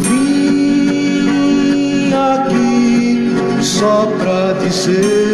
Vim aqui só pra dizer.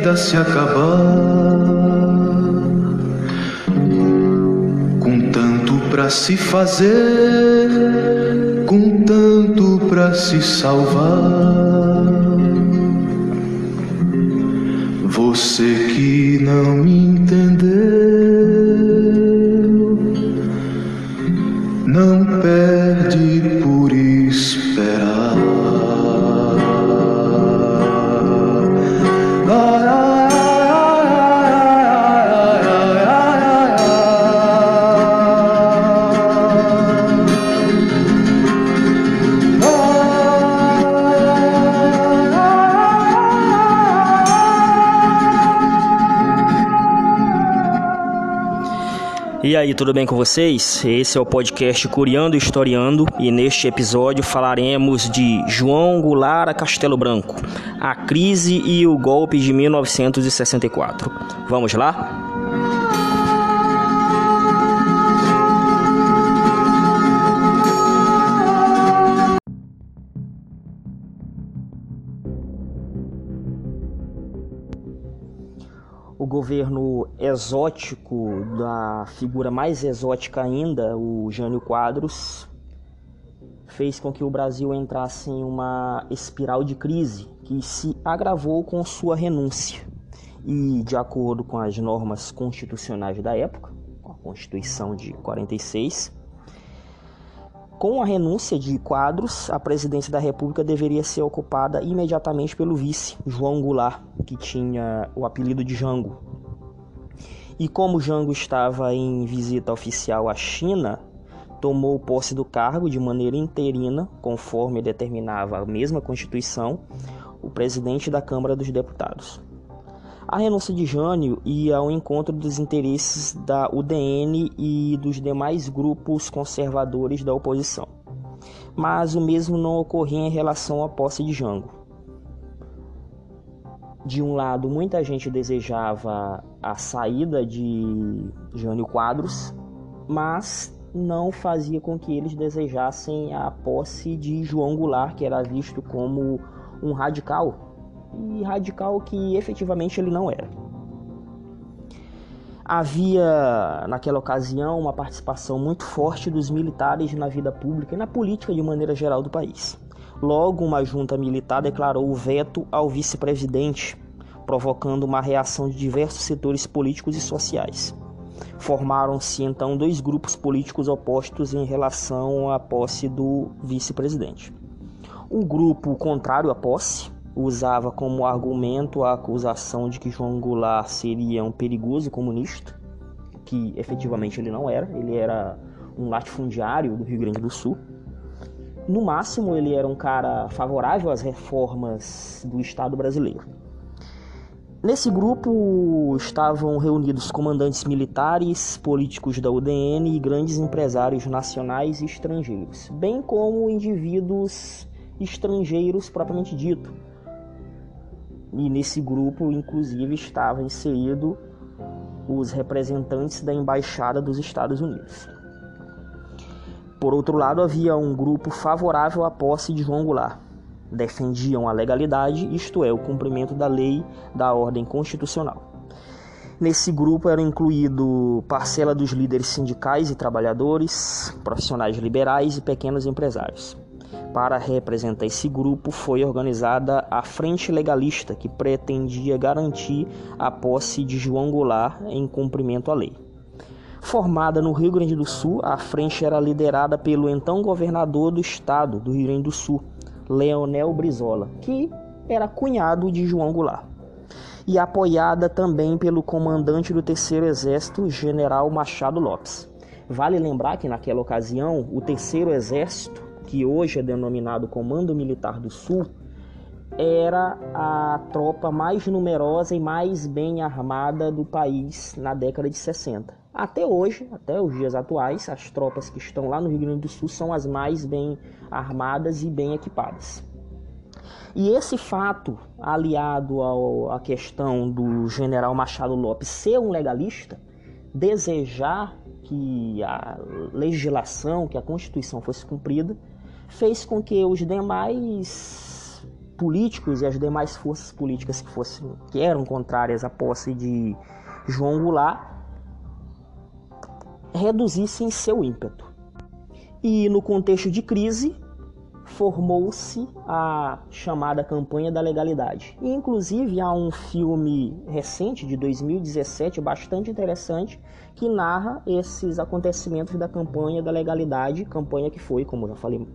Vida se acabar. Com tanto pra se fazer, com tanto pra se salvar. Você que não me entendeu, E aí, tudo bem com vocês? Esse é o podcast Curiando e Historiando e neste episódio falaremos de João Goulart Castelo Branco, a crise e o golpe de 1964. Vamos lá? Governo exótico da figura mais exótica ainda, o Jânio Quadros, fez com que o Brasil entrasse em uma espiral de crise que se agravou com sua renúncia. E, de acordo com as normas constitucionais da época, a Constituição de 46, com a renúncia de Quadros, a presidência da República deveria ser ocupada imediatamente pelo vice, João Goulart, que tinha o apelido de Jango. E como Jango estava em visita oficial à China, tomou posse do cargo de maneira interina, conforme determinava a mesma Constituição, o presidente da Câmara dos Deputados. A renúncia de Jânio ia ao encontro dos interesses da UDN e dos demais grupos conservadores da oposição. Mas o mesmo não ocorria em relação à posse de Jango. De um lado, muita gente desejava a saída de Jânio Quadros, mas não fazia com que eles desejassem a posse de João Goulart, que era visto como um radical e radical que efetivamente ele não era. Havia naquela ocasião uma participação muito forte dos militares na vida pública e na política de maneira geral do país. Logo, uma junta militar declarou o veto ao vice-presidente, provocando uma reação de diversos setores políticos e sociais. Formaram-se então dois grupos políticos opostos em relação à posse do vice-presidente. Um grupo contrário à posse, usava como argumento a acusação de que João Goulart seria um perigoso comunista, que efetivamente ele não era, ele era um latifundiário do Rio Grande do Sul. No máximo, ele era um cara favorável às reformas do Estado brasileiro. Nesse grupo estavam reunidos comandantes militares, políticos da UDN e grandes empresários nacionais e estrangeiros, bem como indivíduos estrangeiros propriamente dito, e nesse grupo, inclusive, estava inserido os representantes da embaixada dos Estados Unidos. Por outro lado, havia um grupo favorável à posse de João Goulart. Defendiam a legalidade, isto é, o cumprimento da lei da ordem constitucional. Nesse grupo eram incluídos parcela dos líderes sindicais e trabalhadores, profissionais liberais e pequenos empresários. Para representar esse grupo foi organizada a Frente Legalista, que pretendia garantir a posse de João Goulart em cumprimento à lei. Formada no Rio Grande do Sul, a frente era liderada pelo então governador do estado do Rio Grande do Sul, Leonel Brizola, que era cunhado de João Goulart, e apoiada também pelo comandante do Terceiro Exército, General Machado Lopes. Vale lembrar que naquela ocasião, o Terceiro Exército, que hoje é denominado Comando Militar do Sul, era a tropa mais numerosa e mais bem armada do país na década de 60. Até hoje, até os dias atuais, as tropas que estão lá no Rio Grande do Sul são as mais bem armadas e bem equipadas. E esse fato, aliado ao, à questão do general Machado Lopes ser um legalista, desejar que a legislação, que a Constituição fosse cumprida, fez com que os demais políticos e as demais forças políticas que, fossem, que eram contrárias à posse de João Goulart reduzissem seu ímpeto. E no contexto de crise, formou-se a chamada campanha da legalidade. E, inclusive há um filme recente de 2017 bastante interessante que narra esses acontecimentos da campanha da legalidade, campanha que foi, como já falei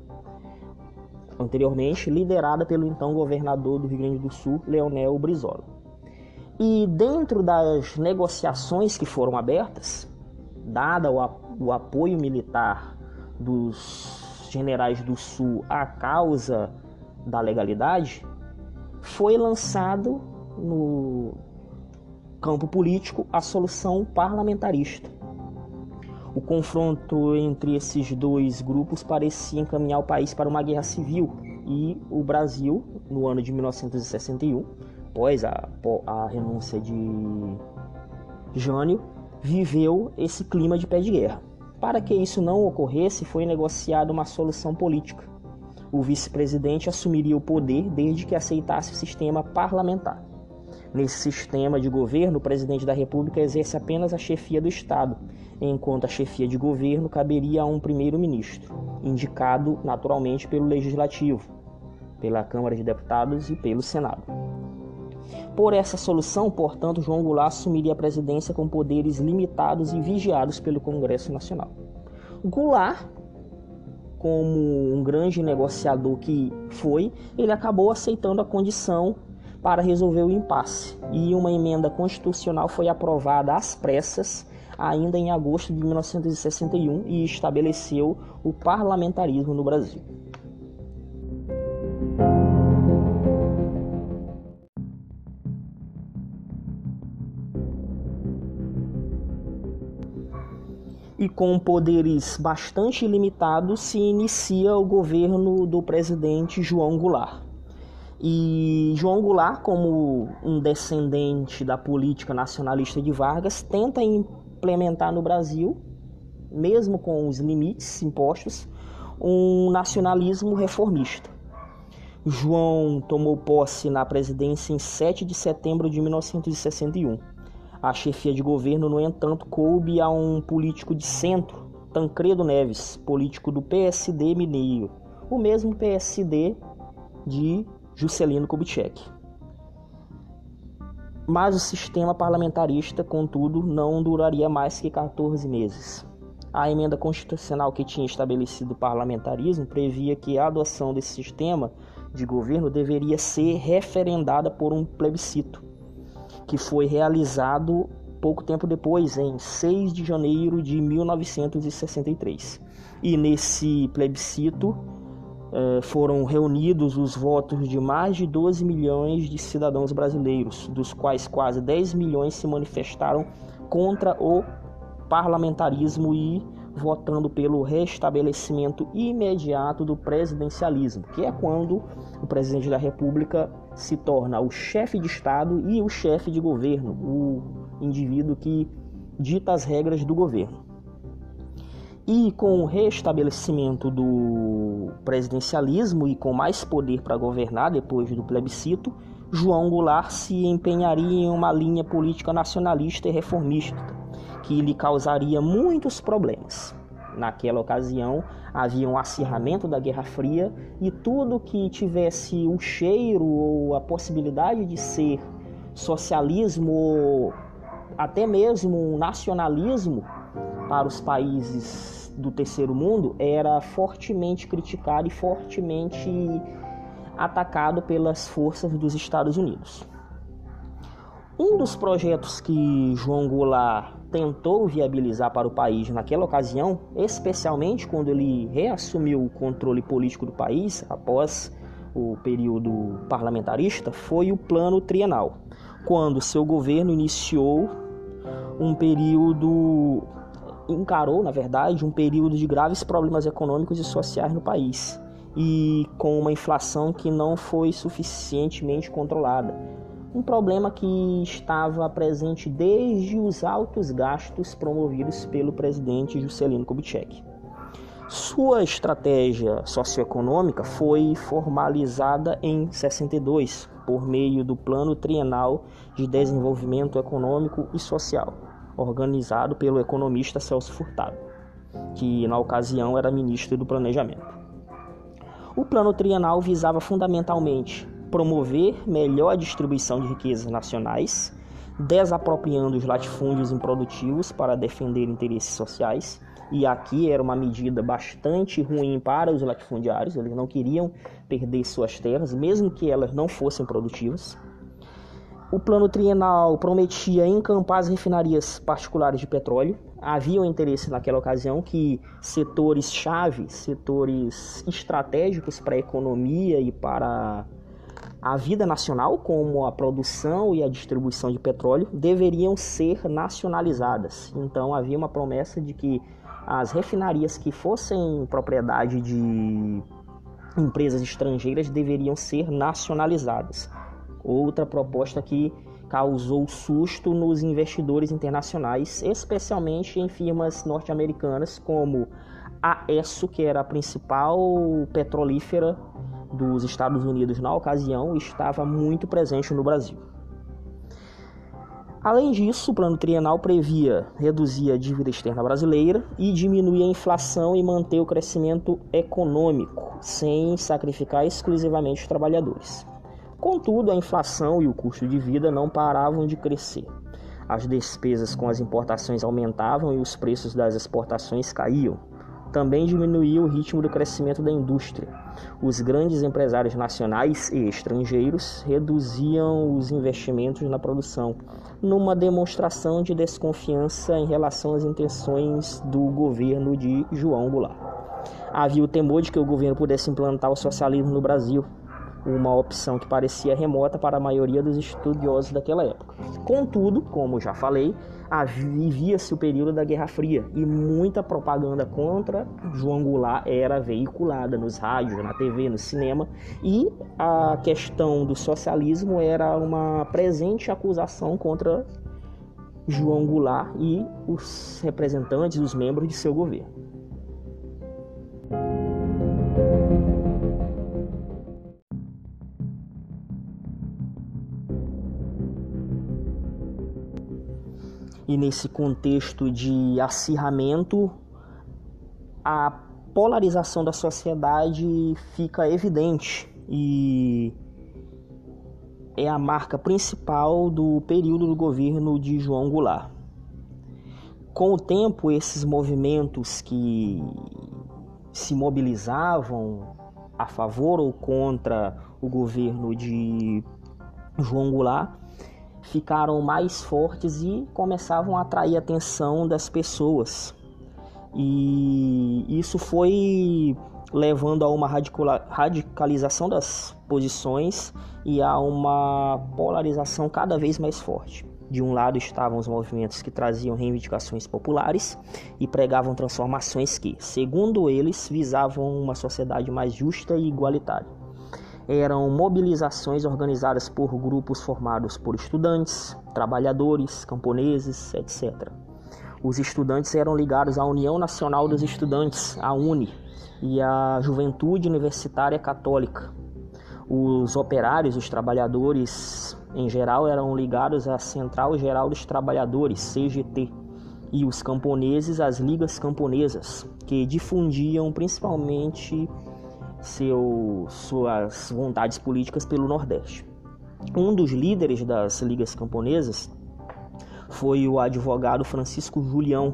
anteriormente, liderada pelo então governador do Rio Grande do Sul, Leonel Brizola. E dentro das negociações que foram abertas, dada o, apoio militar dos generais do Sul à causa da legalidade, foi lançado no campo político a solução parlamentarista. O confronto entre esses dois grupos parecia encaminhar o país para uma guerra civil e o Brasil, no ano de 1961, após a, a renúncia de Jânio, viveu esse clima de pé de guerra. Para que isso não ocorresse, foi negociada uma solução política. O vice-presidente assumiria o poder desde que aceitasse o sistema parlamentar. Nesse sistema de governo, o presidente da República exerce apenas a chefia do Estado, enquanto a chefia de governo caberia a um primeiro-ministro, indicado naturalmente pelo Legislativo, pela Câmara de Deputados e pelo Senado. Por essa solução, portanto, João Goulart assumiria a presidência com poderes limitados e vigiados pelo Congresso Nacional. Goulart, como um grande negociador que foi, ele acabou aceitando a condição para resolver o impasse e uma emenda constitucional foi aprovada às pressas ainda em agosto de 1961 e estabeleceu o parlamentarismo no Brasil. E com poderes bastante limitados se inicia o governo do presidente João Goulart. E João Goulart, como um descendente da política nacionalista de Vargas, tenta implementar no Brasil, mesmo com os limites impostos, um nacionalismo reformista. João tomou posse na presidência em 7 de setembro de 1961 a chefia de governo, no entanto, coube a um político de centro, Tancredo Neves, político do PSD mineiro, o mesmo PSD de Juscelino Kubitschek. Mas o sistema parlamentarista, contudo, não duraria mais que 14 meses. A emenda constitucional que tinha estabelecido o parlamentarismo previa que a adoção desse sistema de governo deveria ser referendada por um plebiscito que foi realizado pouco tempo depois, em 6 de janeiro de 1963. E nesse plebiscito eh, foram reunidos os votos de mais de 12 milhões de cidadãos brasileiros, dos quais quase 10 milhões se manifestaram contra o parlamentarismo e votando pelo restabelecimento imediato do presidencialismo, que é quando o presidente da República se torna o chefe de Estado e o chefe de governo, o indivíduo que dita as regras do governo. E com o restabelecimento do presidencialismo e com mais poder para governar depois do plebiscito, João Goulart se empenharia em uma linha política nacionalista e reformista, que lhe causaria muitos problemas. Naquela ocasião, havia um acirramento da Guerra Fria e tudo que tivesse o cheiro ou a possibilidade de ser socialismo ou até mesmo um nacionalismo para os países do terceiro mundo era fortemente criticado e fortemente atacado pelas forças dos Estados Unidos. Um dos projetos que João Goulart tentou viabilizar para o país naquela ocasião, especialmente quando ele reassumiu o controle político do país após o período parlamentarista, foi o Plano Trienal, quando seu governo iniciou um período encarou, na verdade, um período de graves problemas econômicos e sociais no país e com uma inflação que não foi suficientemente controlada um problema que estava presente desde os altos gastos promovidos pelo presidente Juscelino Kubitschek. Sua estratégia socioeconômica foi formalizada em 62 por meio do Plano Trienal de Desenvolvimento Econômico e Social, organizado pelo economista Celso Furtado, que na ocasião era ministro do Planejamento. O Plano Trienal visava fundamentalmente promover melhor distribuição de riquezas nacionais, desapropriando os latifúndios improdutivos para defender interesses sociais. E aqui era uma medida bastante ruim para os latifundiários, eles não queriam perder suas terras, mesmo que elas não fossem produtivas. O plano trienal prometia encampar as refinarias particulares de petróleo. Havia um interesse naquela ocasião que setores-chave, setores estratégicos para a economia e para a vida nacional, como a produção e a distribuição de petróleo, deveriam ser nacionalizadas. Então havia uma promessa de que as refinarias que fossem propriedade de empresas estrangeiras deveriam ser nacionalizadas. Outra proposta que causou susto nos investidores internacionais, especialmente em firmas norte-americanas como a ESSO, que era a principal petrolífera dos Estados Unidos na ocasião estava muito presente no Brasil. Além disso, o plano trienal previa reduzir a dívida externa brasileira e diminuir a inflação e manter o crescimento econômico, sem sacrificar exclusivamente os trabalhadores. Contudo, a inflação e o custo de vida não paravam de crescer. As despesas com as importações aumentavam e os preços das exportações caíam também diminuiu o ritmo do crescimento da indústria. Os grandes empresários nacionais e estrangeiros reduziam os investimentos na produção, numa demonstração de desconfiança em relação às intenções do governo de João Goulart. Havia o temor de que o governo pudesse implantar o socialismo no Brasil, uma opção que parecia remota para a maioria dos estudiosos daquela época. Contudo, como já falei, vivia-se o período da Guerra Fria e muita propaganda contra João Goulart era veiculada nos rádios, na TV, no cinema e a questão do socialismo era uma presente acusação contra João Goulart e os representantes, os membros de seu governo. E nesse contexto de acirramento, a polarização da sociedade fica evidente e é a marca principal do período do governo de João Goulart. Com o tempo, esses movimentos que se mobilizavam a favor ou contra o governo de João Goulart ficaram mais fortes e começavam a atrair a atenção das pessoas. E isso foi levando a uma radicalização das posições e a uma polarização cada vez mais forte. De um lado estavam os movimentos que traziam reivindicações populares e pregavam transformações que, segundo eles, visavam uma sociedade mais justa e igualitária eram mobilizações organizadas por grupos formados por estudantes, trabalhadores, camponeses, etc. Os estudantes eram ligados à União Nacional dos Estudantes, a UNE, e à Juventude Universitária Católica. Os operários, os trabalhadores em geral, eram ligados à Central Geral dos Trabalhadores, CGT, e os camponeses às ligas camponesas, que difundiam principalmente seu, suas vontades políticas pelo Nordeste. Um dos líderes das ligas camponesas foi o advogado Francisco Julião,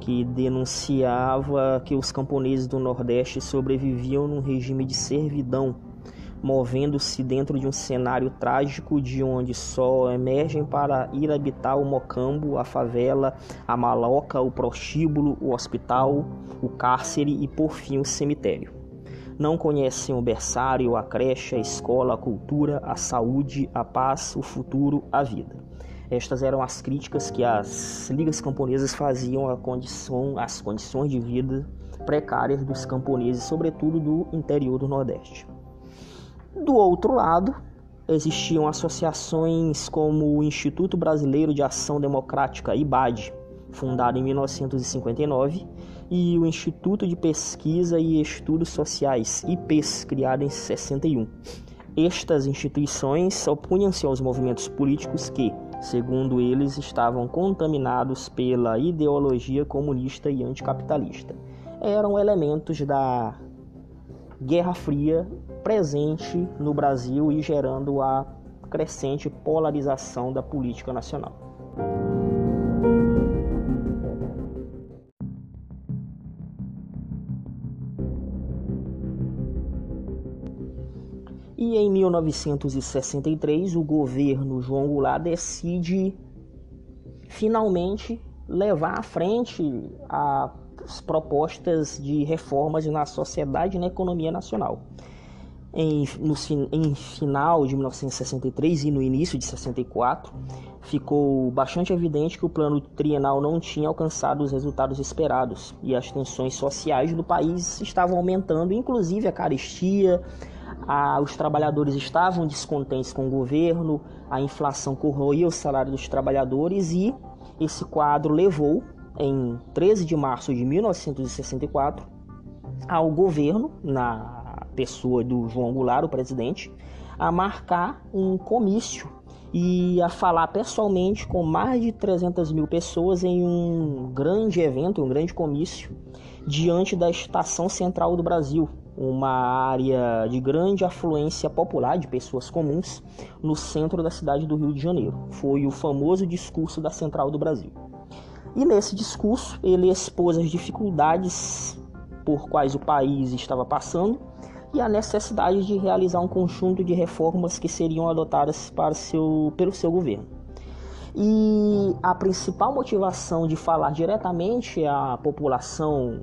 que denunciava que os camponeses do Nordeste sobreviviam num regime de servidão, movendo-se dentro de um cenário trágico de onde só emergem para ir habitar o mocambo, a favela, a maloca, o prostíbulo, o hospital, o cárcere e por fim o cemitério. Não conhecem o berçário, a creche, a escola, a cultura, a saúde, a paz, o futuro, a vida. Estas eram as críticas que as ligas camponesas faziam à condição, às condições de vida precárias dos camponeses, sobretudo do interior do Nordeste. Do outro lado, existiam associações como o Instituto Brasileiro de Ação Democrática, IBAD, fundado em 1959, e o Instituto de Pesquisa e Estudos Sociais, IPES, criado em 61. Estas instituições opunham-se aos movimentos políticos que, segundo eles, estavam contaminados pela ideologia comunista e anticapitalista. Eram elementos da Guerra Fria presente no Brasil e gerando a crescente polarização da política nacional. 1963, o governo João Goulart decide finalmente levar à frente as propostas de reformas na sociedade e na economia nacional. Em, no, em final de 1963 e no início de 64, ficou bastante evidente que o plano trienal não tinha alcançado os resultados esperados e as tensões sociais do país estavam aumentando, inclusive a carestia, a, os trabalhadores estavam descontentes com o governo, a inflação corroía o salário dos trabalhadores e esse quadro levou em 13 de março de 1964, ao governo, na pessoa do João Goulart, o presidente, a marcar um comício e a falar pessoalmente com mais de 300 mil pessoas em um grande evento, um grande comício, diante da Estação Central do Brasil, uma área de grande afluência popular de pessoas comuns no centro da cidade do Rio de Janeiro. Foi o famoso discurso da Central do Brasil. E nesse discurso ele expôs as dificuldades por quais o país estava passando e a necessidade de realizar um conjunto de reformas que seriam adotadas para seu, pelo seu governo. E a principal motivação de falar diretamente à população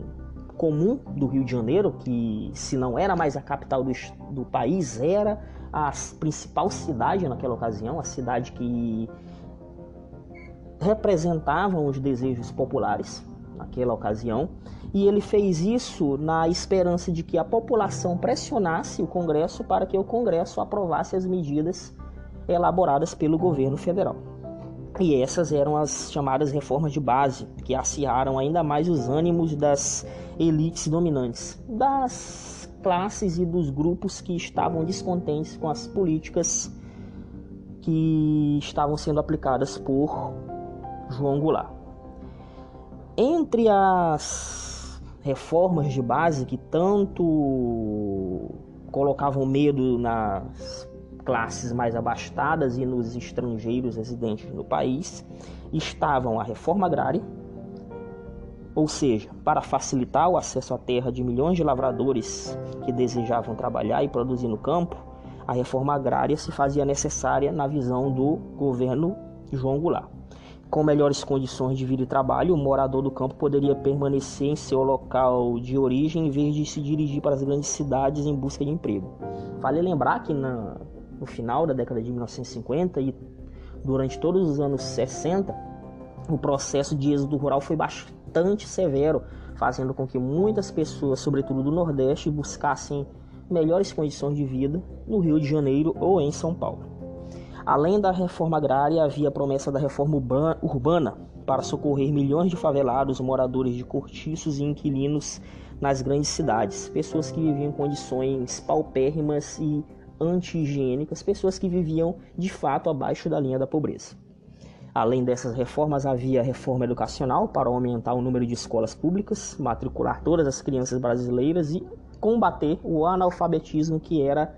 comum do Rio de Janeiro, que se não era mais a capital do, do país, era a principal cidade naquela ocasião, a cidade que representavam os desejos populares naquela ocasião, e ele fez isso na esperança de que a população pressionasse o Congresso para que o Congresso aprovasse as medidas elaboradas pelo governo federal. E essas eram as chamadas reformas de base, que acirraram ainda mais os ânimos das elites dominantes, das classes e dos grupos que estavam descontentes com as políticas que estavam sendo aplicadas por João Goulart. Entre as reformas de base que tanto colocavam medo nas classes mais abastadas e nos estrangeiros residentes no país, estavam a reforma agrária, ou seja, para facilitar o acesso à terra de milhões de lavradores que desejavam trabalhar e produzir no campo, a reforma agrária se fazia necessária na visão do governo João Goulart. Com melhores condições de vida e trabalho, o morador do campo poderia permanecer em seu local de origem em vez de se dirigir para as grandes cidades em busca de emprego. Vale lembrar que na, no final da década de 1950 e durante todos os anos 60, o processo de êxodo rural foi bastante severo, fazendo com que muitas pessoas, sobretudo do Nordeste, buscassem melhores condições de vida no Rio de Janeiro ou em São Paulo. Além da reforma agrária, havia a promessa da reforma urbana para socorrer milhões de favelados, moradores de cortiços e inquilinos nas grandes cidades, pessoas que viviam em condições paupérrimas e anti-higiênicas, pessoas que viviam de fato abaixo da linha da pobreza. Além dessas reformas, havia a reforma educacional para aumentar o número de escolas públicas, matricular todas as crianças brasileiras e combater o analfabetismo que era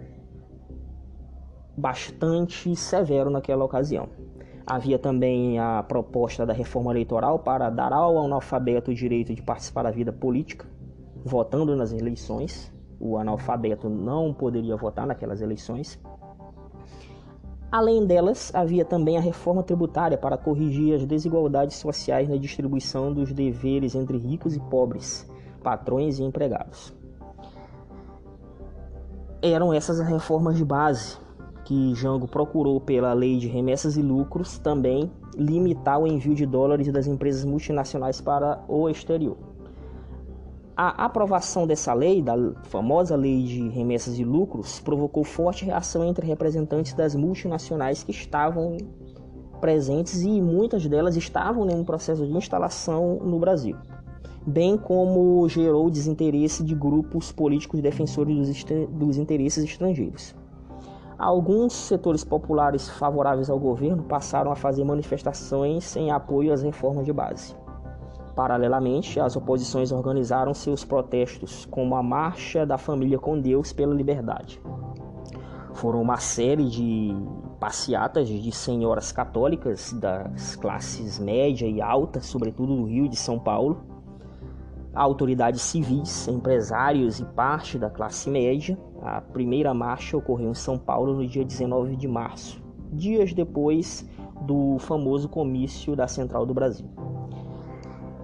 bastante severo naquela ocasião. Havia também a proposta da reforma eleitoral para dar ao analfabeto o direito de participar da vida política, votando nas eleições. O analfabeto não poderia votar naquelas eleições. Além delas, havia também a reforma tributária para corrigir as desigualdades sociais na distribuição dos deveres entre ricos e pobres, patrões e empregados. Eram essas as reformas de base que Jango procurou pela lei de remessas e lucros também limitar o envio de dólares das empresas multinacionais para o exterior. A aprovação dessa lei, da famosa lei de remessas e lucros, provocou forte reação entre representantes das multinacionais que estavam presentes e muitas delas estavam em um processo de instalação no Brasil, bem como gerou desinteresse de grupos políticos defensores dos, interesses estrangeiros. Alguns setores populares favoráveis ao governo passaram a fazer manifestações em apoio às reformas de base. Paralelamente, as oposições organizaram seus protestos, como a Marcha da Família com Deus pela Liberdade. Foram uma série de passeatas de senhoras católicas das classes média e alta, sobretudo do Rio de São Paulo, autoridades civis, empresários e parte da classe média. A primeira marcha ocorreu em São Paulo no dia 19 de março, dias depois do famoso comício da Central do Brasil.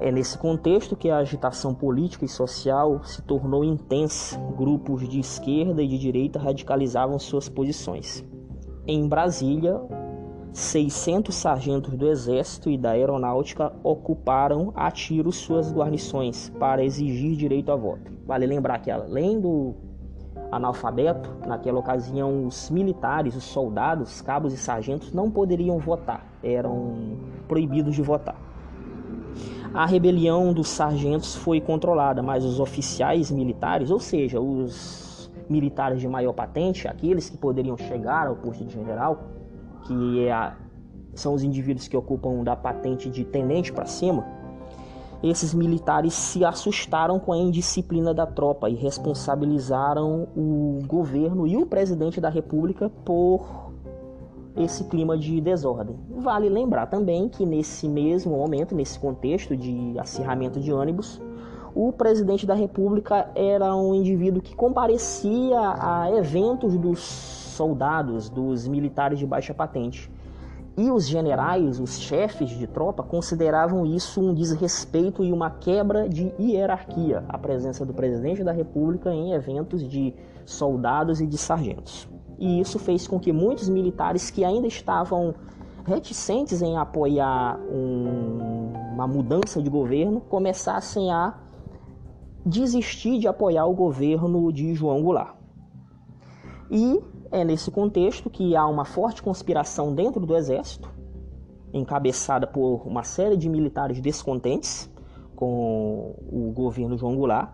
É nesse contexto que a agitação política e social se tornou intensa. Grupos de esquerda e de direita radicalizavam suas posições. Em Brasília, 600 sargentos do Exército e da Aeronáutica ocuparam a tiro suas guarnições para exigir direito a voto. Vale lembrar que, além do analfabeto, naquela ocasião os militares, os soldados, cabos e sargentos não poderiam votar, eram proibidos de votar. A rebelião dos sargentos foi controlada, mas os oficiais militares, ou seja, os militares de maior patente, aqueles que poderiam chegar ao posto de general, que é a, são os indivíduos que ocupam da patente de tenente para cima, esses militares se assustaram com a indisciplina da tropa e responsabilizaram o governo e o presidente da república por esse clima de desordem. Vale lembrar também que nesse mesmo momento, nesse contexto de acirramento de ônibus, o presidente da República era um indivíduo que comparecia a eventos dos soldados, dos militares de baixa patente. E os generais, os chefes de tropa, consideravam isso um desrespeito e uma quebra de hierarquia, a presença do presidente da República em eventos de soldados e de sargentos e isso fez com que muitos militares que ainda estavam reticentes em apoiar um, uma mudança de governo começassem a desistir de apoiar o governo de João Goulart. E é nesse contexto que há uma forte conspiração dentro do exército, encabeçada por uma série de militares descontentes com o governo João Goulart,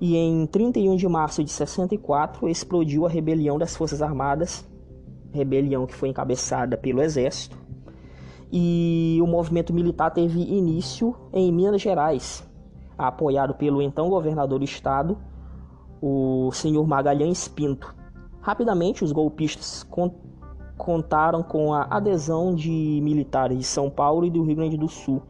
e em 31 de março de 64 explodiu a rebelião das Forças Armadas, rebelião que foi encabeçada pelo Exército, e o movimento militar teve início em Minas Gerais, apoiado pelo então governador do estado, o senhor Magalhães Pinto. Rapidamente, os golpistas contaram com a adesão de militares de São Paulo e do Rio Grande do Sul,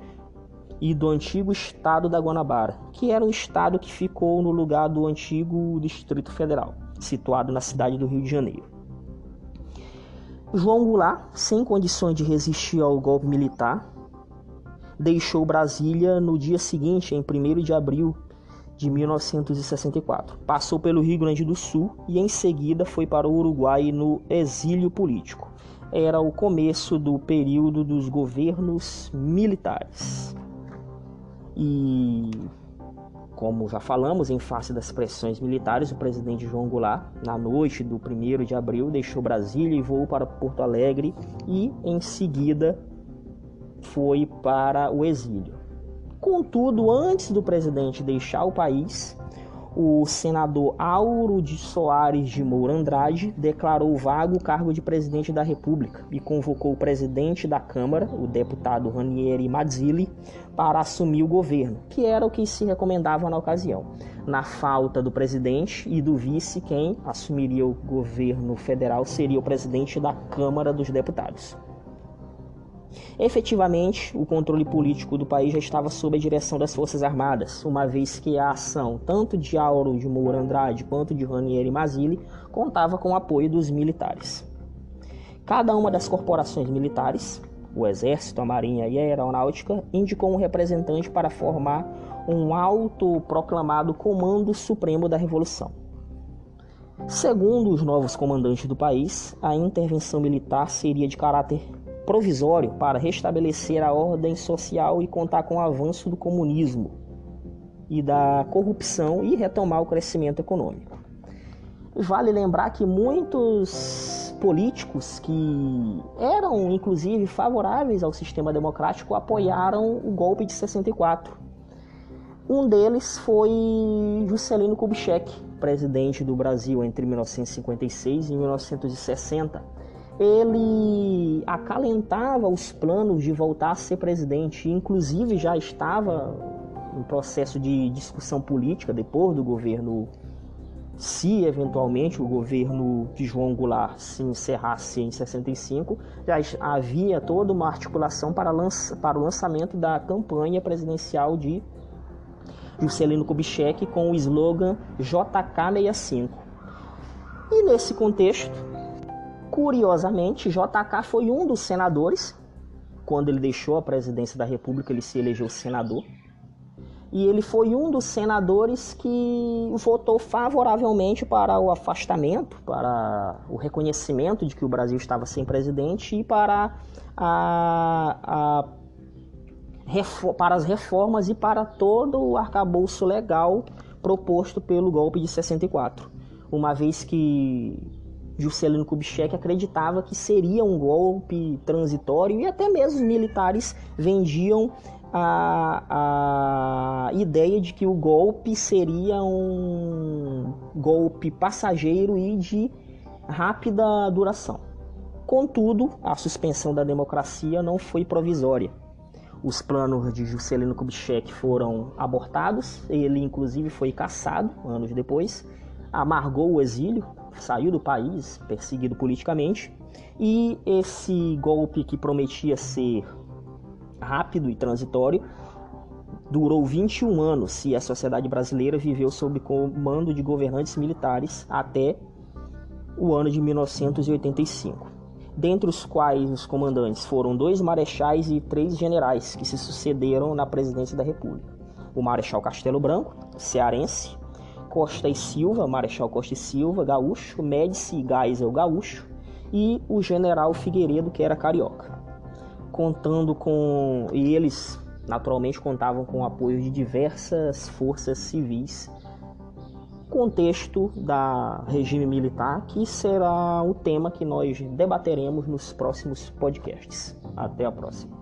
e do antigo estado da Guanabara, que era um estado que ficou no lugar do antigo Distrito Federal, situado na cidade do Rio de Janeiro. João Goulart, sem condições de resistir ao golpe militar, deixou Brasília no dia seguinte, em 1 de abril de 1964. Passou pelo Rio Grande do Sul e em seguida foi para o Uruguai no exílio político. Era o começo do período dos governos militares. E, como já falamos, em face das pressões militares, o presidente João Goulart, na noite do 1 de abril, deixou Brasília e voou para Porto Alegre e, em seguida, foi para o exílio. Contudo, antes do presidente deixar o país, o senador Auro de Soares de Moura Andrade declarou vago o cargo de presidente da República e convocou o presidente da Câmara, o deputado Ranieri Mazzilli, para assumir o governo, que era o que se recomendava na ocasião. Na falta do presidente e do vice, quem assumiria o governo federal seria o presidente da Câmara dos Deputados. Efetivamente, o controle político do país já estava sob a direção das Forças Armadas, uma vez que a ação tanto de Auro de Moura Andrade quanto de Ranieri Mazzilli contava com o apoio dos militares. Cada uma das corporações militares, o Exército, a Marinha e a Aeronáutica, indicou um representante para formar um autoproclamado Comando Supremo da Revolução. Segundo os novos comandantes do país, a intervenção militar seria de caráter provisório para restabelecer a ordem social e contar com o avanço do comunismo e da corrupção e retomar o crescimento econômico. Vale lembrar que muitos políticos que eram inclusive favoráveis ao sistema democrático apoiaram o golpe de 64. Um deles foi Juscelino Kubitschek, presidente do Brasil entre 1956 e 1960. Ele acalentava os planos de voltar a ser presidente, inclusive já estava em processo de discussão política depois do governo se eventualmente o governo de João Goulart se encerrasse em 65, já havia toda uma articulação para, lança, para o lançamento da campanha presidencial de Juscelino Kubitschek com o slogan JK65. E nesse contexto, curiosamente, JK foi um dos senadores, quando ele deixou a presidência da República, ele se elegeu senador e ele foi um dos senadores que votou favoravelmente para o afastamento, para o reconhecimento de que o Brasil estava sem presidente e para, a, a, para as reformas e para todo o arcabouço legal proposto pelo golpe de 64, uma vez que Juscelino Kubitschek acreditava que seria um golpe transitório e até mesmo os militares vendiam a, a ideia de que o golpe seria um golpe passageiro e de rápida duração. Contudo, a suspensão da democracia não foi provisória. Os planos de Juscelino Kubitschek foram abortados, ele inclusive foi caçado anos depois, amargou o exílio, saiu do país, perseguido politicamente, e esse golpe que prometia ser rápido e transitório, durou 21 anos e a sociedade brasileira viveu sob comando de governantes militares até o ano de 1985, dentre os quais os comandantes foram dois marechais e três generais que se sucederam na presidência da República. O Marechal Castelo Branco, cearense, Costa e Silva, Marechal Costa e Silva, gaúcho, Médici e Geisel, gaúcho, e o General Figueiredo, que era carioca contando com. E eles naturalmente contavam com o apoio de diversas forças civis. Contexto da regime militar, que será o tema que nós debateremos nos próximos podcasts. Até a próxima.